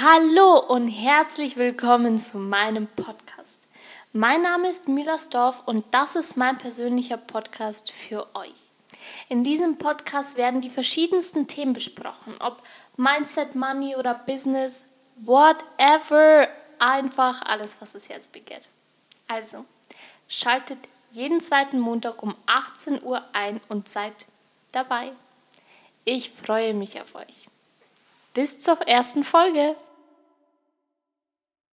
Hallo und herzlich willkommen zu meinem Podcast. Mein Name ist Müllersdorf und das ist mein persönlicher Podcast für euch. In diesem Podcast werden die verschiedensten Themen besprochen, ob Mindset, Money oder Business, whatever, einfach alles, was es jetzt begehrt. Also, schaltet jeden zweiten Montag um 18 Uhr ein und seid dabei. Ich freue mich auf euch. Bis zur ersten Folge.